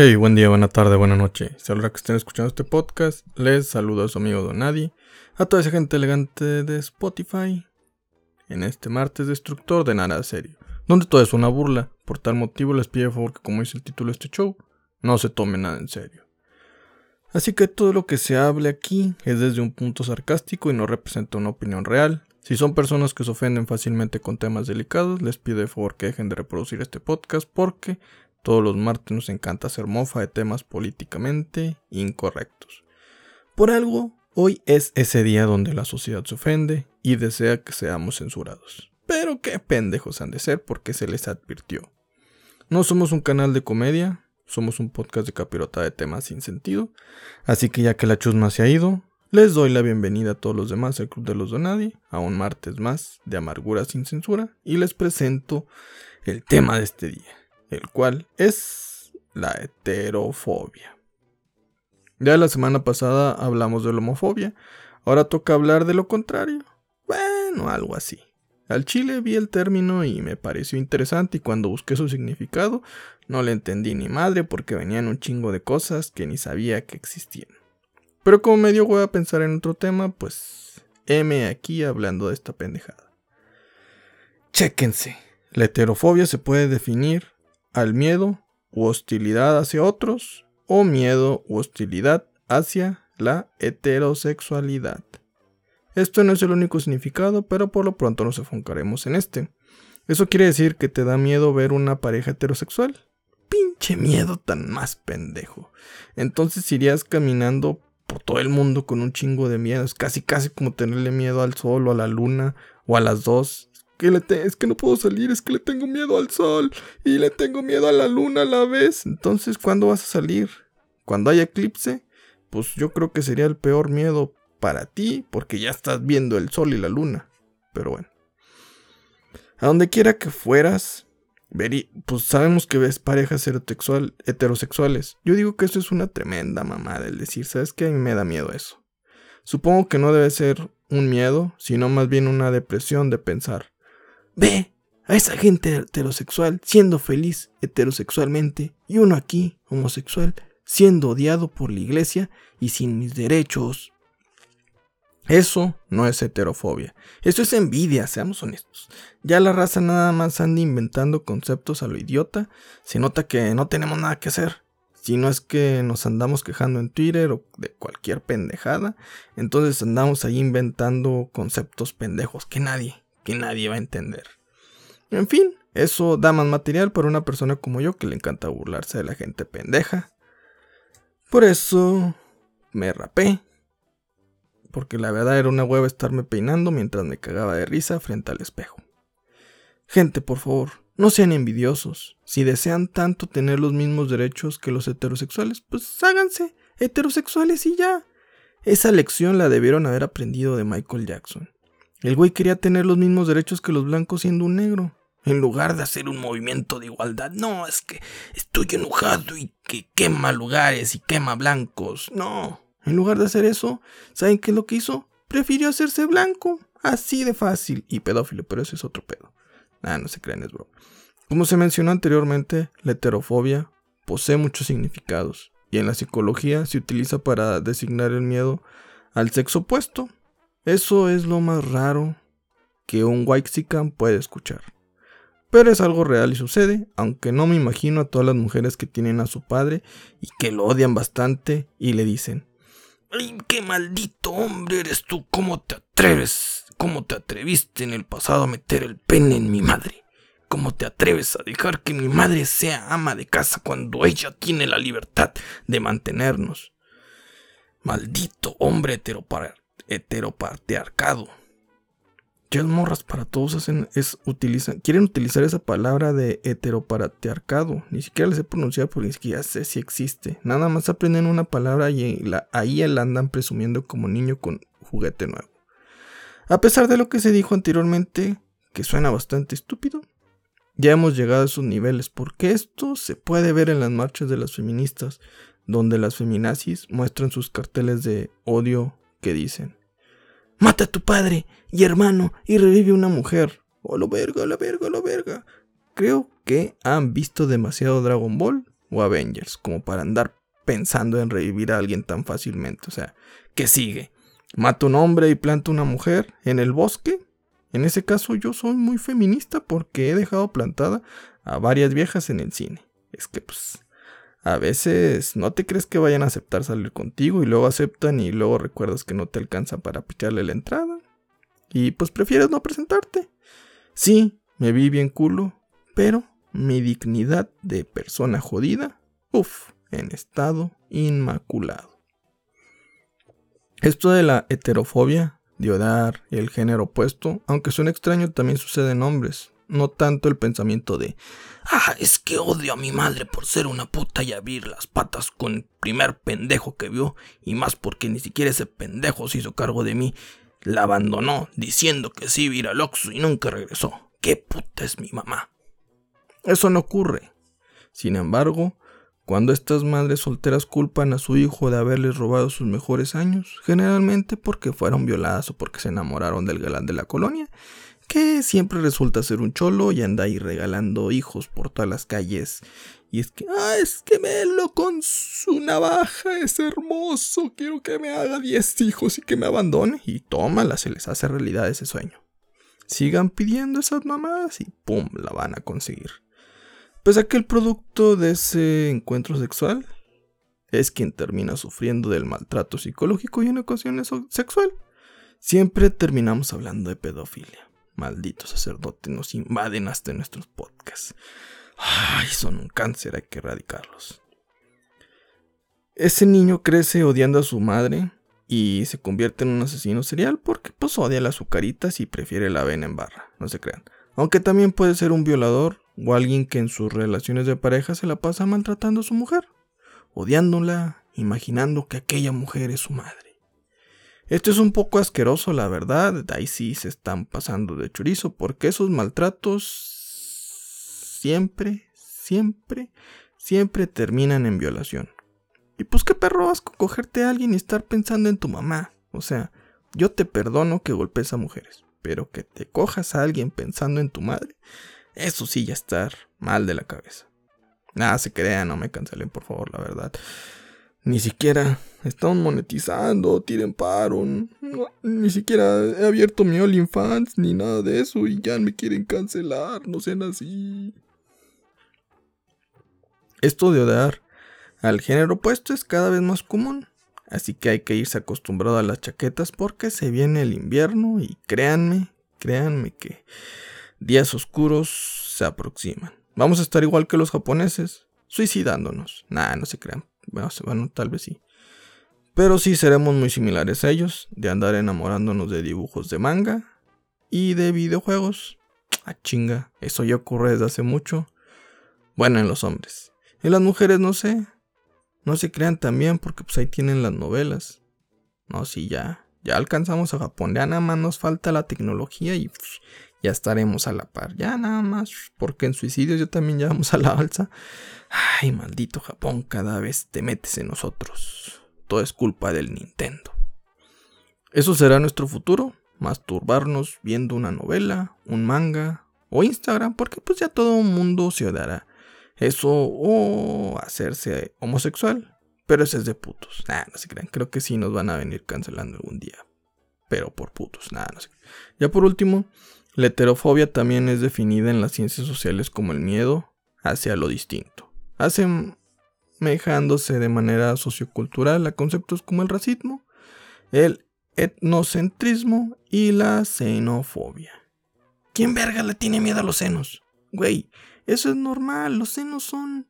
Hey, buen día, buena tarde, buena noche. Si ahora que estén escuchando este podcast, les saludo a su amigo Donadi, a toda esa gente elegante de Spotify, en este martes destructor de nada serio, donde todo es una burla. Por tal motivo les pido favor que, como dice el título de este show, no se tome nada en serio. Así que todo lo que se hable aquí es desde un punto sarcástico y no representa una opinión real. Si son personas que se ofenden fácilmente con temas delicados, les pido de favor que dejen de reproducir este podcast porque todos los martes nos encanta hacer mofa de temas políticamente incorrectos. Por algo, hoy es ese día donde la sociedad se ofende y desea que seamos censurados. Pero qué pendejos han de ser porque se les advirtió. No somos un canal de comedia, somos un podcast de capirota de temas sin sentido. Así que ya que la chusma se ha ido, les doy la bienvenida a todos los demás al Club de los Donadi, a un martes más de amargura sin censura, y les presento el tema de este día el cual es la heterofobia. Ya la semana pasada hablamos de la homofobia, ahora toca hablar de lo contrario. Bueno, algo así. Al chile vi el término y me pareció interesante y cuando busqué su significado no le entendí ni madre porque venían un chingo de cosas que ni sabía que existían. Pero como me dio a pensar en otro tema, pues M aquí hablando de esta pendejada. Chéquense. La heterofobia se puede definir al miedo u hostilidad hacia otros o miedo u hostilidad hacia la heterosexualidad. Esto no es el único significado, pero por lo pronto nos enfocaremos en este. ¿Eso quiere decir que te da miedo ver una pareja heterosexual? Pinche miedo tan más pendejo. Entonces irías caminando por todo el mundo con un chingo de miedo. Es casi casi como tenerle miedo al sol o a la luna o a las dos que es que no puedo salir, es que le tengo miedo al sol y le tengo miedo a la luna a la vez. Entonces, ¿cuándo vas a salir? Cuando haya eclipse, pues yo creo que sería el peor miedo para ti porque ya estás viendo el sol y la luna. Pero bueno. A donde quiera que fueras, pues sabemos que ves parejas heterosexual, heterosexuales. Yo digo que eso es una tremenda mamada el decir, ¿sabes qué? A mí me da miedo eso. Supongo que no debe ser un miedo, sino más bien una depresión de pensar. Ve a esa gente heterosexual siendo feliz heterosexualmente y uno aquí, homosexual, siendo odiado por la iglesia y sin mis derechos. Eso no es heterofobia, eso es envidia, seamos honestos. Ya la raza nada más anda inventando conceptos a lo idiota, se nota que no tenemos nada que hacer. Si no es que nos andamos quejando en Twitter o de cualquier pendejada, entonces andamos ahí inventando conceptos pendejos que nadie, que nadie va a entender. En fin, eso da más material para una persona como yo que le encanta burlarse de la gente pendeja. Por eso me rapé. Porque la verdad era una hueva estarme peinando mientras me cagaba de risa frente al espejo. Gente, por favor, no sean envidiosos. Si desean tanto tener los mismos derechos que los heterosexuales, pues háganse heterosexuales y ya. Esa lección la debieron haber aprendido de Michael Jackson. El güey quería tener los mismos derechos que los blancos siendo un negro. En lugar de hacer un movimiento de igualdad, no, es que estoy enojado y que quema lugares y quema blancos. No, en lugar de hacer eso, ¿saben qué es lo que hizo? Prefirió hacerse blanco. Así de fácil. Y pedófilo, pero ese es otro pedo. Ah, no se crean, es bro. Como se mencionó anteriormente, la heterofobia posee muchos significados. Y en la psicología se utiliza para designar el miedo al sexo opuesto, eso es lo más raro que un Waxican puede escuchar. Pero es algo real y sucede, aunque no me imagino a todas las mujeres que tienen a su padre y que lo odian bastante y le dicen, ¡Ay, qué maldito hombre eres tú! ¿Cómo te atreves? ¿Cómo te atreviste en el pasado a meter el pene en mi madre? ¿Cómo te atreves a dejar que mi madre sea ama de casa cuando ella tiene la libertad de mantenernos? Maldito hombre heteroparar heteropatriarcado. Ya morras para todos hacen, es, utilizan, quieren utilizar esa palabra de heteropatriarcado. Ni siquiera les he pronunciado porque ni siquiera sé si existe. Nada más aprenden una palabra y ahí la andan presumiendo como niño con juguete nuevo. A pesar de lo que se dijo anteriormente, que suena bastante estúpido, ya hemos llegado a esos niveles porque esto se puede ver en las marchas de las feministas, donde las feminazis muestran sus carteles de odio que dicen Mata a tu padre y hermano y revive una mujer. O oh, lo verga, la verga, la verga. Creo que han visto demasiado Dragon Ball o Avengers, como para andar pensando en revivir a alguien tan fácilmente. O sea, ¿qué sigue? ¿Mata un hombre y planta una mujer en el bosque? En ese caso yo soy muy feminista porque he dejado plantada a varias viejas en el cine. Es que pues a veces no te crees que vayan a aceptar salir contigo y luego aceptan y luego recuerdas que no te alcanza para picharle la entrada. Y pues prefieres no presentarte. Sí, me vi bien culo, pero mi dignidad de persona jodida, uff, en estado inmaculado. Esto de la heterofobia, de odiar el género opuesto, aunque suene extraño, también sucede en hombres. No tanto el pensamiento de, ah, es que odio a mi madre por ser una puta y abrir las patas con el primer pendejo que vio, y más porque ni siquiera ese pendejo se hizo cargo de mí. La abandonó diciendo que sí iba a ir al y nunca regresó. ¿Qué puta es mi mamá? Eso no ocurre. Sin embargo, cuando estas madres solteras culpan a su hijo de haberles robado sus mejores años, generalmente porque fueron violadas o porque se enamoraron del galán de la colonia, que siempre resulta ser un cholo y anda ahí regalando hijos por todas las calles. Y es que, ah, es que Melo con su navaja es hermoso, quiero que me haga 10 hijos y que me abandone. Y tómala, se les hace realidad ese sueño. Sigan pidiendo esas mamadas y pum, la van a conseguir. Pues aquel producto de ese encuentro sexual es quien termina sufriendo del maltrato psicológico y en ocasiones sexual. Siempre terminamos hablando de pedofilia. Malditos sacerdotes nos invaden hasta nuestros podcasts. Ay, son un cáncer, hay que erradicarlos. Ese niño crece odiando a su madre y se convierte en un asesino serial porque pues odia las azucaritas y prefiere la avena en barra, no se crean. Aunque también puede ser un violador o alguien que en sus relaciones de pareja se la pasa maltratando a su mujer, odiándola, imaginando que aquella mujer es su madre. Esto es un poco asqueroso, la verdad, ahí sí se están pasando de chorizo, porque esos maltratos siempre, siempre, siempre terminan en violación. Y pues qué perro vas con cogerte a alguien y estar pensando en tu mamá. O sea, yo te perdono que golpes a mujeres, pero que te cojas a alguien pensando en tu madre, eso sí ya estar mal de la cabeza. Nada, se crean, no me cancelen, por favor, la verdad. Ni siquiera están monetizando, tiren paro. ni siquiera he abierto mi OnlyFans ni nada de eso y ya me quieren cancelar, no sean así. Esto de odiar al género opuesto es cada vez más común, así que hay que irse acostumbrado a las chaquetas porque se viene el invierno y créanme, créanme que días oscuros se aproximan. Vamos a estar igual que los japoneses, suicidándonos. Nah, no se crean. Bueno, bueno, tal vez sí. Pero sí seremos muy similares a ellos, de andar enamorándonos de dibujos de manga y de videojuegos. Ah, chinga, eso ya ocurre desde hace mucho. Bueno, en los hombres. En las mujeres no sé. No se crean también porque pues ahí tienen las novelas. No, sí, ya. Ya alcanzamos a Japón. Ya nada más nos falta la tecnología y ya estaremos a la par. Ya nada más, porque en suicidios ya también ya vamos a la alza. Ay, maldito Japón, cada vez te metes en nosotros. Todo es culpa del Nintendo. ¿Eso será nuestro futuro? Masturbarnos viendo una novela, un manga o Instagram, porque pues ya todo el mundo se odiará. Eso o hacerse homosexual. Pero ese es de putos. Nah, no se crean. Creo que sí nos van a venir cancelando algún día. Pero por putos. Nada, no sé. Ya por último, la heterofobia también es definida en las ciencias sociales como el miedo hacia lo distinto, asemejándose de manera sociocultural a conceptos como el racismo, el etnocentrismo y la xenofobia. ¿Quién verga le tiene miedo a los senos? Güey, eso es normal, los senos son...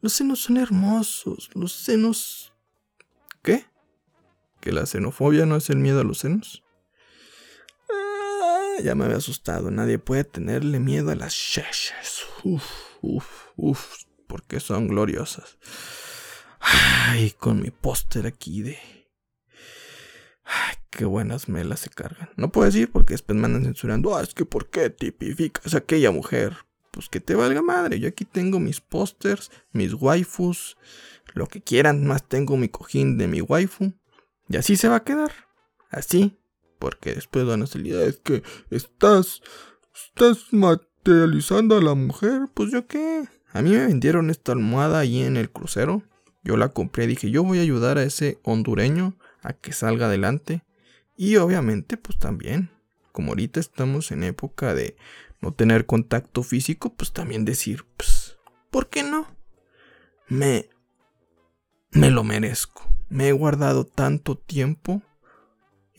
Los senos son hermosos, los senos... ¿Qué? ¿Que la xenofobia no es el miedo a los senos? Ya me había asustado. Nadie puede tenerle miedo a las sheshas. Uf, uf, uf, porque son gloriosas. Ay, con mi póster aquí de. Ay, qué buenas melas se cargan. No puedo decir porque después me andan censurando. Ah, es que ¿por qué tipificas a aquella mujer? Pues que te valga madre. Yo aquí tengo mis pósters, mis waifus, lo que quieran. Más tengo mi cojín de mi waifu. Y así se va a quedar. Así porque después van a salir, es que estás, estás materializando a la mujer, pues yo qué, A mí me vendieron esta almohada ahí en el crucero. Yo la compré, dije, yo voy a ayudar a ese hondureño a que salga adelante. Y obviamente, pues también, como ahorita estamos en época de no tener contacto físico, pues también decir, pues, ¿por qué no? Me, me lo merezco. Me he guardado tanto tiempo.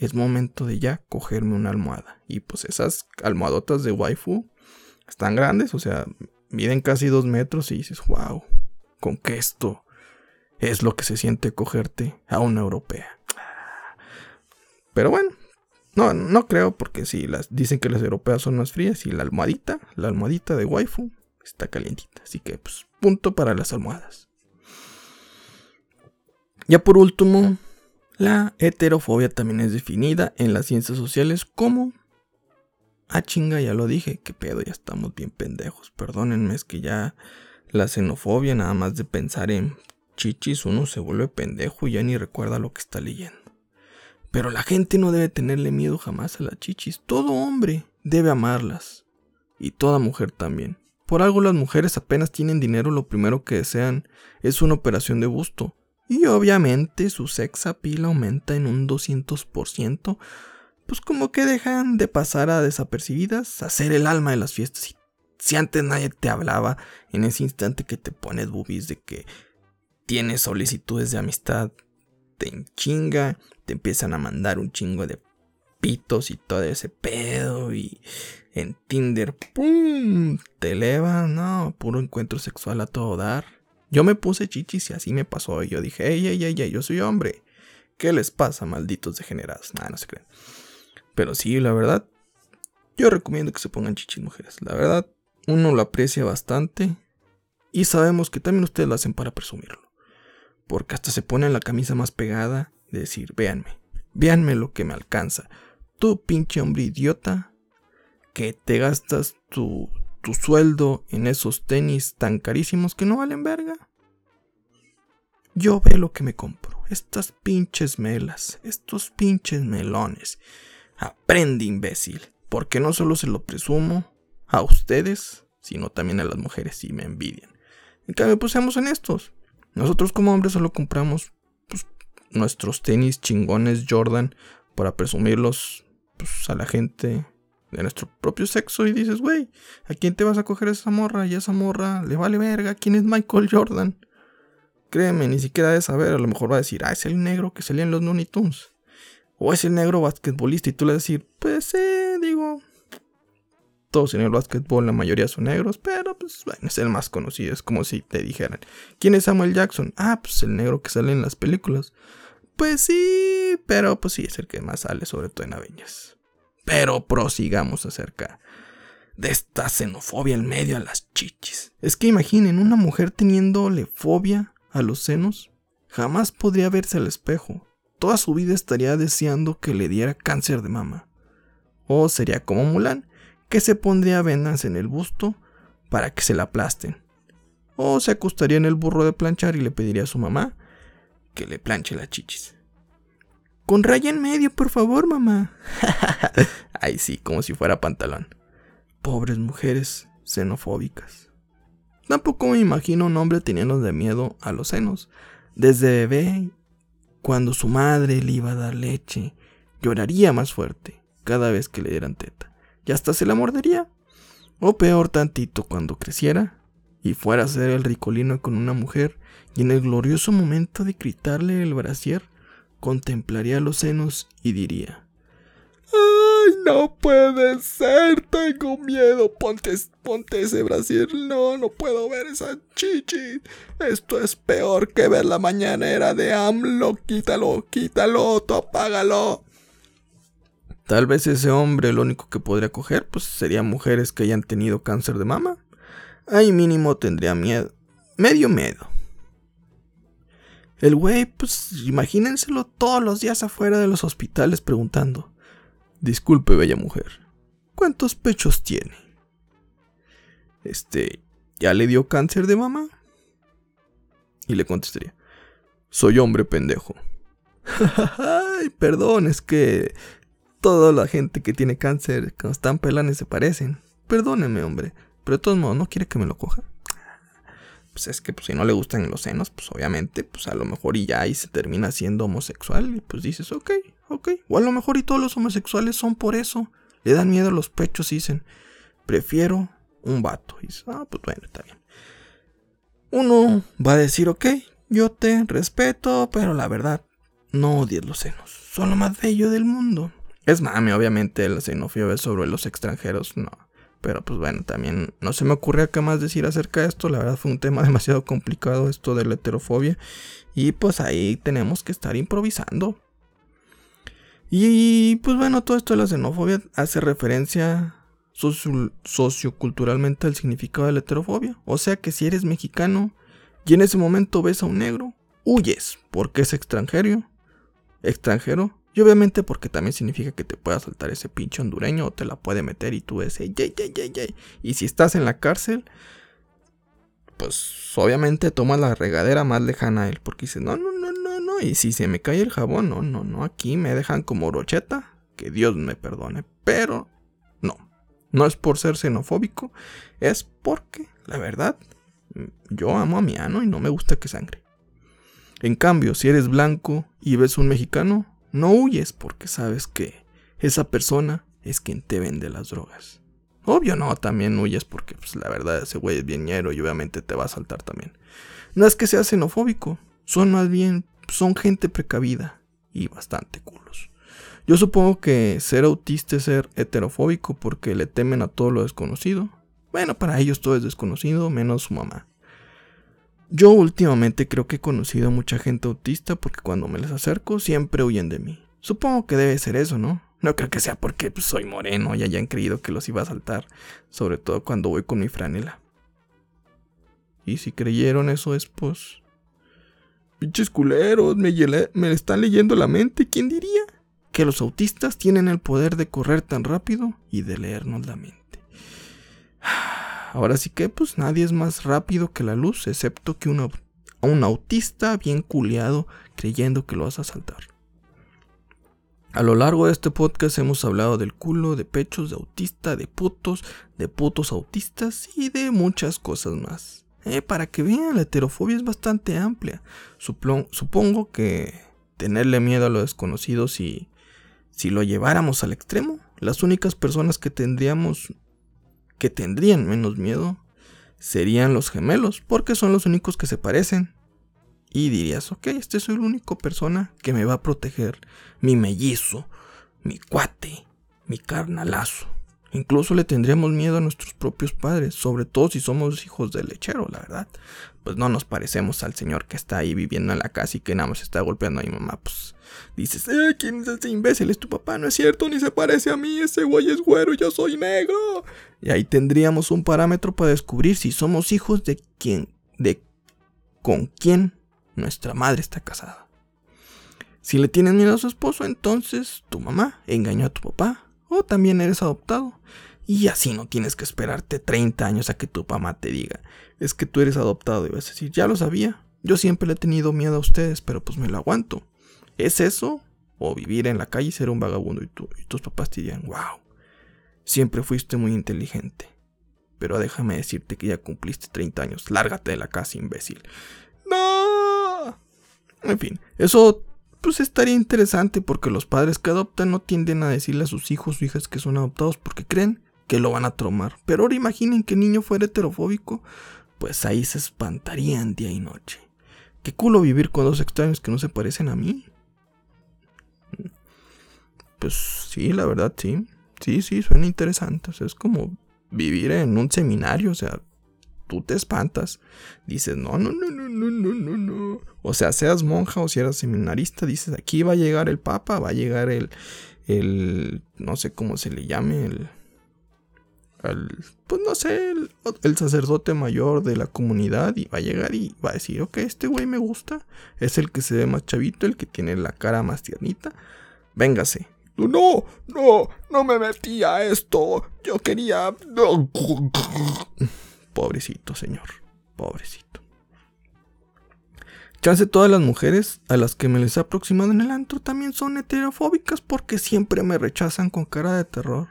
Es momento de ya cogerme una almohada. Y pues esas almohadotas de waifu están grandes, o sea, miden casi dos metros y dices, wow, con que esto es lo que se siente cogerte a una europea. Pero bueno, no, no creo porque si las dicen que las europeas son más frías y la almohadita, la almohadita de waifu está calientita. Así que pues punto para las almohadas. Ya por último, la heterofobia también es definida en las ciencias sociales como Ah, chinga, ya lo dije, qué pedo, ya estamos bien pendejos. Perdónenme, es que ya la xenofobia, nada más de pensar en chichis, uno se vuelve pendejo y ya ni recuerda lo que está leyendo. Pero la gente no debe tenerle miedo jamás a las chichis. Todo hombre debe amarlas. Y toda mujer también. Por algo las mujeres apenas tienen dinero, lo primero que desean es una operación de busto. Y obviamente su sex appeal aumenta en un 200%, pues como que dejan de pasar a desapercibidas, a ser el alma de las fiestas. Y si antes nadie te hablaba, en ese instante que te pones boobies de que tienes solicitudes de amistad, te enchinga, te empiezan a mandar un chingo de pitos y todo ese pedo y en Tinder, ¡pum! Te eleva, no, puro encuentro sexual a todo dar. Yo me puse chichis y así me pasó y yo dije, ey, ey, ey, ey, yo soy hombre. ¿Qué les pasa, malditos degenerados? Nada, no se creen. Pero sí, la verdad, yo recomiendo que se pongan chichis mujeres. La verdad, uno lo aprecia bastante y sabemos que también ustedes lo hacen para presumirlo. Porque hasta se ponen la camisa más pegada de decir, véanme, véanme lo que me alcanza. Tú, pinche hombre idiota, que te gastas tu, tu sueldo en esos tenis tan carísimos que no valen verga. Yo ve lo que me compro. Estas pinches melas, estos pinches melones. Aprende, imbécil, porque no solo se lo presumo a ustedes, sino también a las mujeres si me envidian. En cambio, pues seamos honestos. Nosotros como hombres solo compramos pues, nuestros tenis chingones Jordan para presumirlos pues, a la gente de nuestro propio sexo y dices, güey, ¿a quién te vas a coger esa morra? Y esa morra le vale verga, ¿quién es Michael Jordan? Créeme, ni siquiera de saber, a lo mejor va a decir, ah, es el negro que salía en los Looney Tunes. O es el negro basquetbolista y tú le vas a decir, pues sí, digo, todos en el básquetbol, la mayoría son negros, pero pues bueno, es el más conocido. Es como si te dijeran, ¿quién es Samuel Jackson? Ah, pues el negro que sale en las películas. Pues sí, pero pues sí, es el que más sale, sobre todo en Avengers. Pero prosigamos acerca de esta xenofobia en medio a las chichis. Es que imaginen una mujer teniéndole fobia a los senos. Jamás podría verse al espejo toda su vida estaría deseando que le diera cáncer de mama. O sería como Mulan, que se pondría venas en el busto para que se la aplasten. O se acostaría en el burro de planchar y le pediría a su mamá que le planche las chichis. Con raya en medio, por favor, mamá. Ay, sí, como si fuera pantalón. Pobres mujeres xenofóbicas. Tampoco me imagino un hombre teniendo de miedo a los senos. Desde bebé cuando su madre le iba a dar leche, lloraría más fuerte cada vez que le dieran teta. Y hasta se la mordería. O peor tantito cuando creciera y fuera a ser el ricolino con una mujer y en el glorioso momento de gritarle el brasier, contemplaría los senos y diría, ¡Ay, no puede ser! Tengo miedo. Ponte, ponte ese brasier. No, no puedo ver esa chichi. Esto es peor que ver la mañanera de AMLO. Quítalo, quítalo, tú apágalo. Tal vez ese hombre lo único que podría coger pues serían mujeres que hayan tenido cáncer de mama. Ahí mínimo tendría miedo. Medio miedo. El güey, pues imagínenselo todos los días afuera de los hospitales preguntando. Disculpe, bella mujer. ¿Cuántos pechos tiene? Este, ¿ya le dio cáncer de mama? Y le contestaría, soy hombre pendejo. Ay, perdón, es que toda la gente que tiene cáncer cuando están pelanes se parecen. Perdóneme, hombre, pero de todos modos, ¿no quiere que me lo coja? Pues es que pues, si no le gustan los senos, pues obviamente, pues a lo mejor y ya ahí se termina siendo homosexual y pues dices, ok, ok. O a lo mejor y todos los homosexuales son por eso. Le dan miedo a los pechos y dicen, prefiero un vato. Y dices, ah, pues bueno, está bien. Uno va a decir, ok, yo te respeto, pero la verdad, no odies los senos. Son lo más bello del mundo. Es mame, obviamente, la xenofobia sobre los extranjeros, no. Pero pues bueno, también no se me ocurría qué más decir acerca de esto. La verdad fue un tema demasiado complicado esto de la heterofobia. Y pues ahí tenemos que estar improvisando. Y pues bueno, todo esto de la xenofobia hace referencia socioculturalmente al significado de la heterofobia. O sea que si eres mexicano y en ese momento ves a un negro, huyes porque es extranjero. Extranjero y obviamente porque también significa que te pueda saltar ese pinche hondureño o te la puede meter y tú ese yay, yay, yay, yay. Y si estás en la cárcel, pues obviamente tomas la regadera más lejana a él. Porque dices, no, no, no, no, no. Y si se me cae el jabón, no, no, no. Aquí me dejan como brocheta. Que Dios me perdone. Pero no. No es por ser xenofóbico. Es porque, la verdad, yo amo a mi ano y no me gusta que sangre. En cambio, si eres blanco y ves un mexicano, no huyes porque sabes que esa persona es quien te vende las drogas. Obvio no, también huyes porque pues, la verdad ese güey es bien ñero y obviamente te va a saltar también. No es que sea xenofóbico, son más bien, son gente precavida y bastante culos. Yo supongo que ser autista es ser heterofóbico porque le temen a todo lo desconocido. Bueno, para ellos todo es desconocido, menos su mamá. Yo últimamente creo que he conocido a mucha gente autista porque cuando me les acerco siempre huyen de mí. Supongo que debe ser eso, ¿no? No creo que sea porque pues, soy moreno y hayan creído que los iba a saltar, sobre todo cuando voy con mi franela. Y si creyeron eso es pues... Pinches culeros, me, me están leyendo la mente, ¿quién diría? Que los autistas tienen el poder de correr tan rápido y de leernos la mente. Ahora sí que pues nadie es más rápido que la luz, excepto que un autista bien culiado creyendo que lo vas a saltar. A lo largo de este podcast hemos hablado del culo, de pechos, de autista, de putos, de putos autistas y de muchas cosas más. Eh, para que vean, la heterofobia es bastante amplia. supongo que tenerle miedo a lo desconocido si, si lo lleváramos al extremo, las únicas personas que tendríamos que tendrían menos miedo serían los gemelos, porque son los únicos que se parecen. Y dirías, ok, este soy la única persona que me va a proteger, mi mellizo, mi cuate, mi carnalazo. Incluso le tendríamos miedo a nuestros propios padres, sobre todo si somos hijos de lechero, la verdad. Pues no nos parecemos al señor que está ahí viviendo en la casa y que nada más está golpeando a mi mamá. Pues dices, eh, ¿quién es ese imbécil? Es tu papá, no es cierto, ni se parece a mí, ese güey es güero, yo soy negro. Y ahí tendríamos un parámetro para descubrir si somos hijos de quién, de con quién nuestra madre está casada. Si le tienes miedo a su esposo, entonces tu mamá engañó a tu papá o también eres adoptado. Y así no tienes que esperarte 30 años a que tu mamá te diga, es que tú eres adoptado y vas a decir, ya lo sabía, yo siempre le he tenido miedo a ustedes, pero pues me lo aguanto. ¿Es eso? O vivir en la calle y ser un vagabundo y, y tus papás te dirían, wow, siempre fuiste muy inteligente. Pero déjame decirte que ya cumpliste 30 años, lárgate de la casa, imbécil. No. En fin, eso pues estaría interesante porque los padres que adoptan no tienden a decirle a sus hijos o hijas que son adoptados porque creen que lo van a tromar. Pero ahora imaginen que el niño fuera heterofóbico, pues ahí se espantarían día y noche. Qué culo vivir con dos extraños que no se parecen a mí. Pues sí, la verdad sí. Sí, sí, suena interesante. O sea, es como vivir en un seminario, o sea, tú te espantas. Dices, no, no, no, no, no, no, no, no. O sea, seas monja o si eras seminarista, dices, aquí va a llegar el papa, va a llegar el, el, no sé cómo se le llame, el, el pues no sé, el, el, sacerdote mayor de la comunidad y va a llegar y va a decir, ok, este güey me gusta, es el que se ve más chavito, el que tiene la cara más tiernita, véngase. No, no, no me metí a esto. Yo quería... Pobrecito, señor. Pobrecito. Chance todas las mujeres a las que me les he aproximado en el antro también son heterofóbicas porque siempre me rechazan con cara de terror.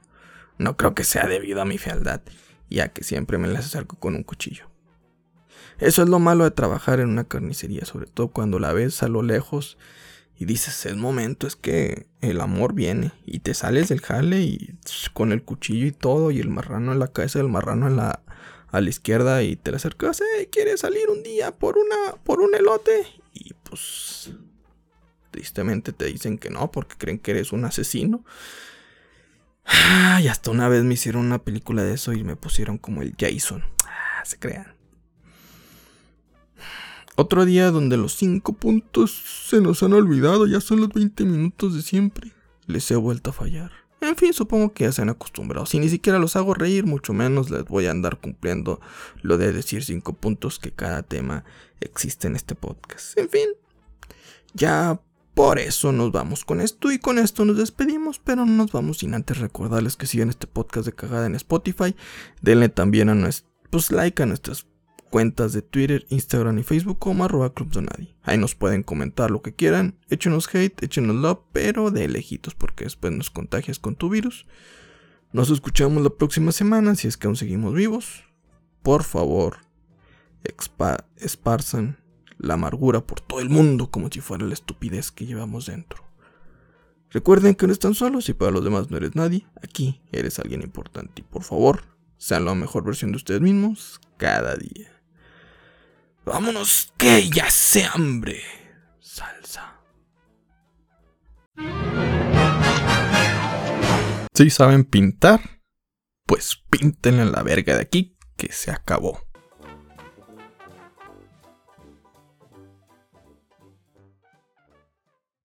No creo que sea debido a mi fealdad, ya que siempre me las acerco con un cuchillo. Eso es lo malo de trabajar en una carnicería, sobre todo cuando la ves a lo lejos y dices, es momento, es que el amor viene y te sales del jale y con el cuchillo y todo y el marrano en la cabeza, el marrano en la a la izquierda y te le acercas, ¿quieres salir un día por una por un elote? Y pues tristemente te dicen que no porque creen que eres un asesino. y hasta una vez me hicieron una película de eso y me pusieron como el Jason. Ah, se crean. Otro día donde los cinco puntos se nos han olvidado, ya son los 20 minutos de siempre. Les he vuelto a fallar. En fin, supongo que ya se han acostumbrado. Si ni siquiera los hago reír, mucho menos les voy a andar cumpliendo lo de decir cinco puntos que cada tema existe en este podcast. En fin, ya por eso nos vamos con esto y con esto nos despedimos, pero no nos vamos sin antes recordarles que sigan este podcast de cagada en Spotify. Denle también a nuestro pues, like a nuestras cuentas de Twitter, Instagram y Facebook como arroba Club Donadi. Ahí nos pueden comentar lo que quieran, échenos hate, échenos love, pero de lejitos porque después nos contagias con tu virus. Nos escuchamos la próxima semana si es que aún seguimos vivos. Por favor, esparzan la amargura por todo el mundo como si fuera la estupidez que llevamos dentro. Recuerden que no están solos y para los demás no eres nadie. Aquí eres alguien importante y por favor, sean la mejor versión de ustedes mismos cada día. Vámonos, que ya se hambre. Salsa. Si saben pintar, pues pinten en la verga de aquí, que se acabó.